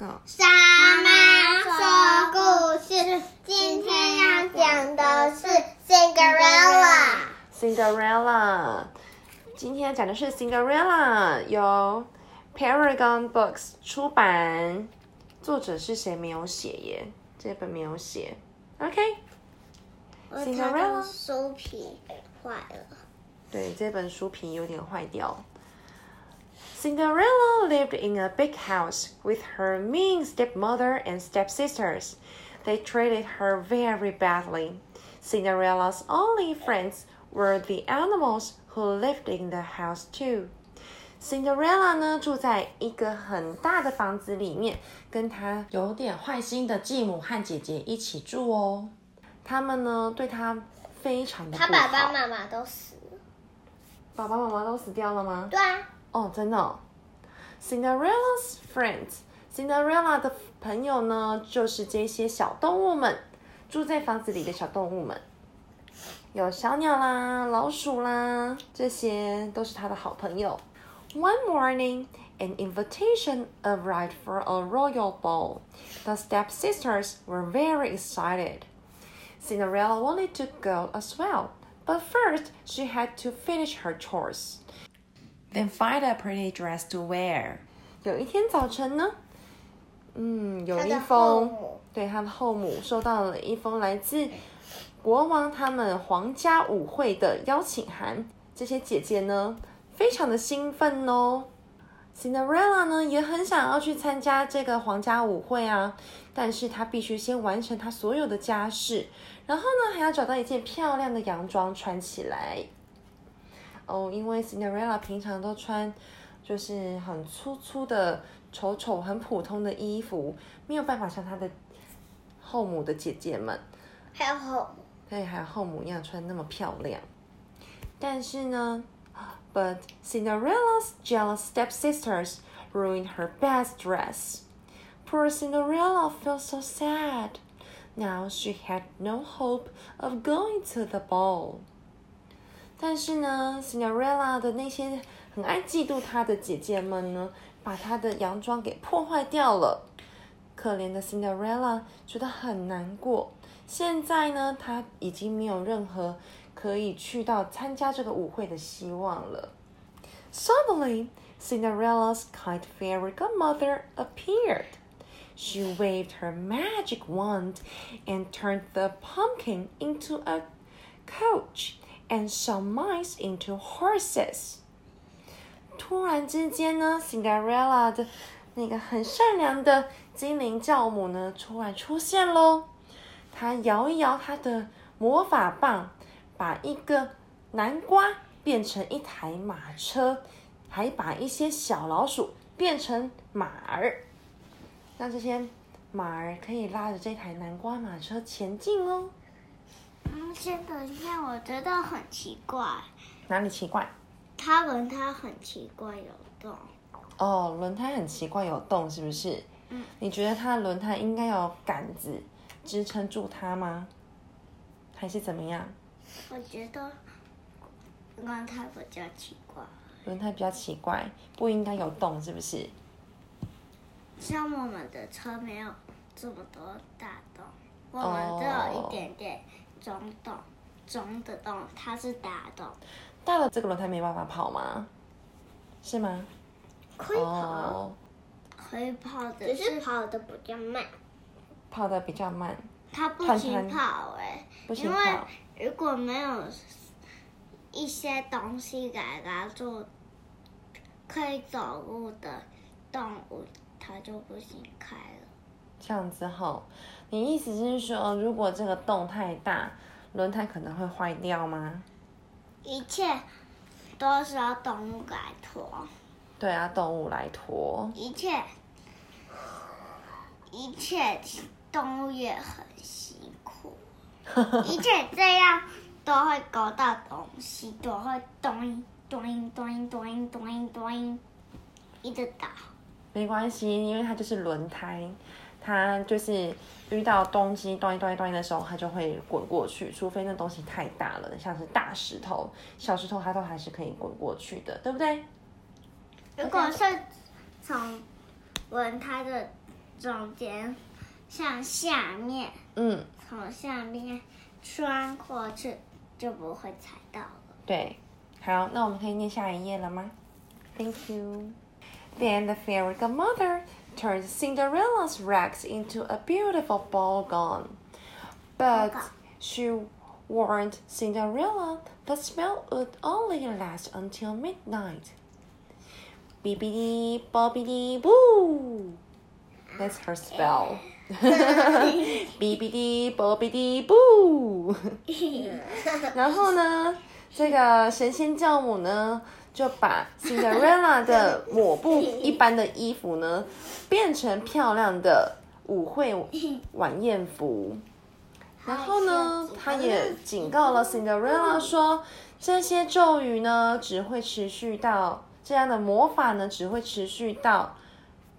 Go。妈妈说故事，今天要讲的是 Cinderella。Cinderella，今天讲的是 Cinderella，由 Paragon Books 出版，作者是谁没有写耶？这本没有写。OK，它 Cinderella 的书皮坏了。对，这本书皮有点坏掉。Cinderella lived in a big house with her mean stepmother and stepsisters. They treated her very badly. Cinderella's only friends were the animals who lived in the house too. Cinderella 呢住在一个很大的房子里面，跟她有点坏心的继母和姐姐一起住哦。他们呢对她非常的不他好。爸爸妈妈都死了。爸爸妈妈都死掉了吗？对啊， 哦，真的、哦。Cinderella's friends，Cinderella 的朋友呢，就是这些小动物们，住在房子里的小动物们，有小鸟啦、老鼠啦，这些都是他的好朋友。One morning, an invitation arrived for a royal ball. The stepsisters were very excited. Cinderella wanted to go as well, but first she had to finish her chores. Then find a pretty dress to wear. 有一天早晨呢，嗯，有一封母对他的后母收到了一封来自国王他们皇家舞会的邀请函。这些姐姐呢，非常的兴奋哦。Cinderella 呢也很想要去参加这个皇家舞会啊，但是她必须先完成她所有的家事，然后呢还要找到一件漂亮的洋装穿起来。哦，因为 Cinderella 平常都穿就是很粗粗的、丑丑、很普通的衣服，没有办法像她的后母的姐姐们，还有后母。对，还有后母一样穿那么漂亮。但是呢，But Cinderella's jealous stepsisters ruined her best dress. Poor Cinderella felt so sad. Now she had no hope of going to the ball. 但是呢，Cinderella 的那些很爱嫉妒她的姐姐们呢，把她的洋装给破坏掉了。可怜的 Cinderella 觉得很难过。现在呢，她已经没有任何可以去到参加这个舞会的希望了。Suddenly, Cinderella's kind fairy godmother appeared. She waved her magic wand and turned the pumpkin into a coach and some mice into horses. 突然之间呢，Cinderella 的那个很善良的精灵教母呢，突然出现喽。她摇一摇她的魔法棒，把一个南瓜变成一台马车，还把一些小老鼠变成马儿，让这些马儿可以拉着这台南瓜马车前进哦。嗯，先等一下，我觉得很奇怪，哪里奇怪？它轮胎很奇怪有洞。哦，轮胎很奇怪，有洞是不是？嗯。你觉得它的轮胎应该有杆子支撑住它吗？还是怎么样？我觉得轮胎比较奇怪，轮胎比较奇怪，不应该有洞，是不是？像我们的车没有这么多大洞，我们只有一点点中洞，中的洞，它是大洞，大了这个轮胎没办法跑吗？是吗？可以跑，哦，可以跑的，只是跑的比较慢。跑的比较慢，它不行跑哎、不行因为跑。如果没有一些东西给它做可以走路的动物，它就不行开了。这样子吼，你意思是说，如果这个洞太大，轮胎可能会坏掉吗？一切都是要动物来拖，对啊，动物来拖。一切一切动物也很辛苦，一切这样都会勾到东西，都会咚咚咚咚咚咚，一直打。没关系，因为它就是轮胎，它就是遇到东西咚一咚一咚一的时候，它就会滚过去，除非那东西太大了，像是大石头、小石头，它都还是可以滚过去的，对不对？如果是从轮胎的中间向下面，嗯，从下面穿过去，就不会踩到了。对。好，那我们可以念下一页了吗？Thank you. Then the fairy godmother turned Cinderella's rags into a beautiful ball gown. But she warned Cinderella the spell would only last until midnight. Bibbidi bobbidi boo. That's her spell. Bibbidi bobbidi boo. 然后呢，这个神仙教母呢， 就把 Cinderella 的抹布一般的衣服呢，变成漂亮的舞会晚宴服。然后呢，他也警告了 Cinderella 说，这些咒语呢，只会持续到这样的魔法呢，只会持续到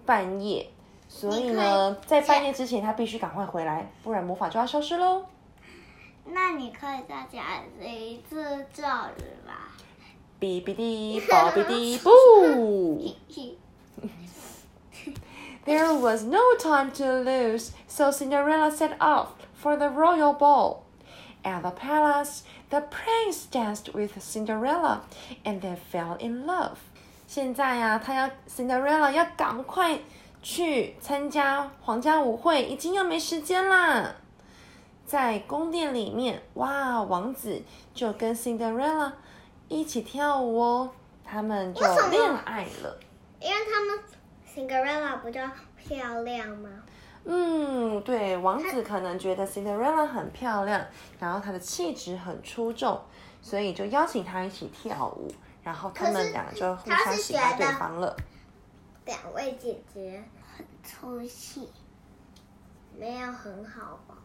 半夜。所以呢，在半夜之前，他必须赶快回来，不然魔法就要消失喽。那你可以再讲一次咒语吧。哔哔哩，啵哔哩，boo. There was no time to lose, so Cinderella set off for the royal ball. At the palace, the prince danced with Cinderella, and they fell in love. 现在呀、啊，他要 Cinderella 要赶快去参加皇家舞会，已经要没时间啦。在宫殿里面，哇，王子就跟 Cinderella 一起跳舞哦，他们就恋爱了。因为他们 Cinderella 不就漂亮吗？嗯，对，王子可能觉得 Cinderella 很漂亮，然后她的气质很出众，所以就邀请她一起跳舞，然后他们俩就互相喜欢对方了。两位姐姐很出戏，没有很好吧？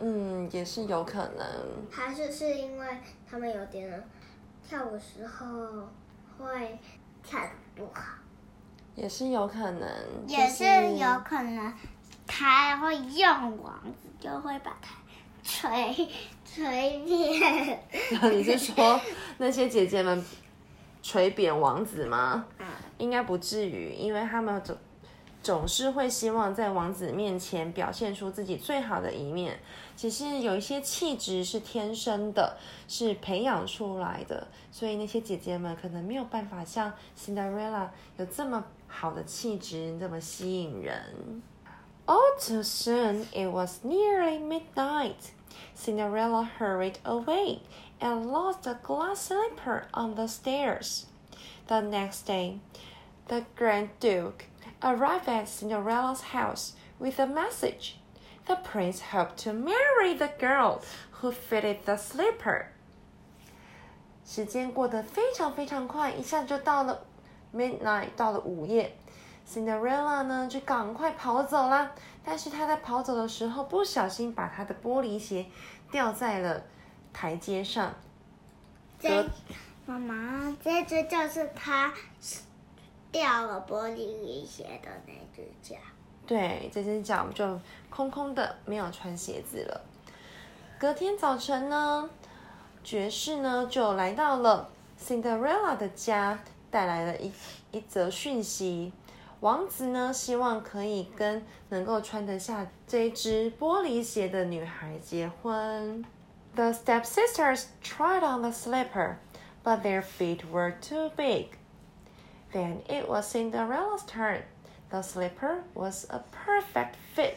嗯，也是有可能。还是是因为他们有点跳舞时候会跳的不好，也是有可能，也是有可能他会用网子，就会把它捶捶扁。你是说那些姐姐们捶扁王子吗？嗯应该不至于，因为他们总总是会希望在王子面前表现出自己最好的一面。只是有一些气质是天生的，是培养出来的，所以那些姐姐们可能没有办法像 Cinderella 有这么好的气质，这么吸引人。All too soon, it was nearly midnight. Cinderella hurried away and lost a glass slipper on the stairs. The next day, the Grand Duke Arrive at Cinderella's house with a message. The prince hoped to marry the girl who fitted the slipper. 时间过得非常非常快，一下就到了 midnight，到了午夜。Cinderella 呢就赶快跑走啦，但是她在跑走的时候不小心把她的玻璃鞋掉在了台阶上。这妈妈，这只就是她掉了玻璃鞋的那只脚。对，这只脚就空空的，没有穿鞋子了。隔天早晨呢，爵士呢就来到了 Cinderella 的家，带来了一一则讯息。王子呢希望可以跟能够穿得下这只玻璃鞋的女孩结婚。The stepsisters tried on the slipper, but their feet were too big. Then it was Cinderella's turn. The slipper was a perfect fit.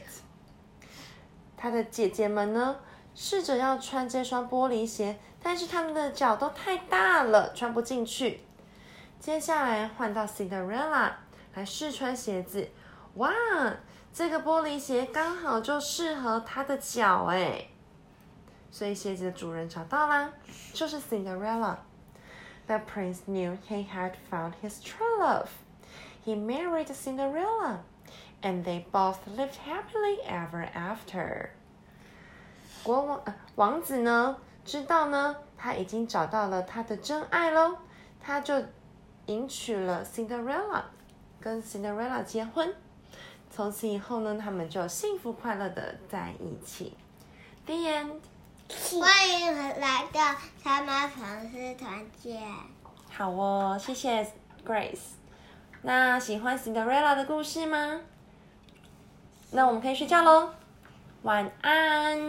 她的姐姐们呢，试着要穿这双玻璃鞋，但是她们的脚都太大了，穿不进去。接下来换到 Cinderella 来试穿鞋子，哇，这个玻璃鞋刚好就适合她的脚哎，所以鞋子的主人找到啦，就是 Cinderella。The prince knew he had found his true love. He married Cinderella, and they both lived happily ever after. 国王、呃、王子呢，知道呢，他已经找到了他的真爱喽，他就迎娶了 Cinderella，跟 Cinderella 结婚。从此以后呢，他们就幸福快乐的在一起。The end。 欢迎来到三妈粉丝团见。好哦，谢谢 Grace。那喜欢 Cinderella 的故事吗？那我们可以睡觉喽，晚安。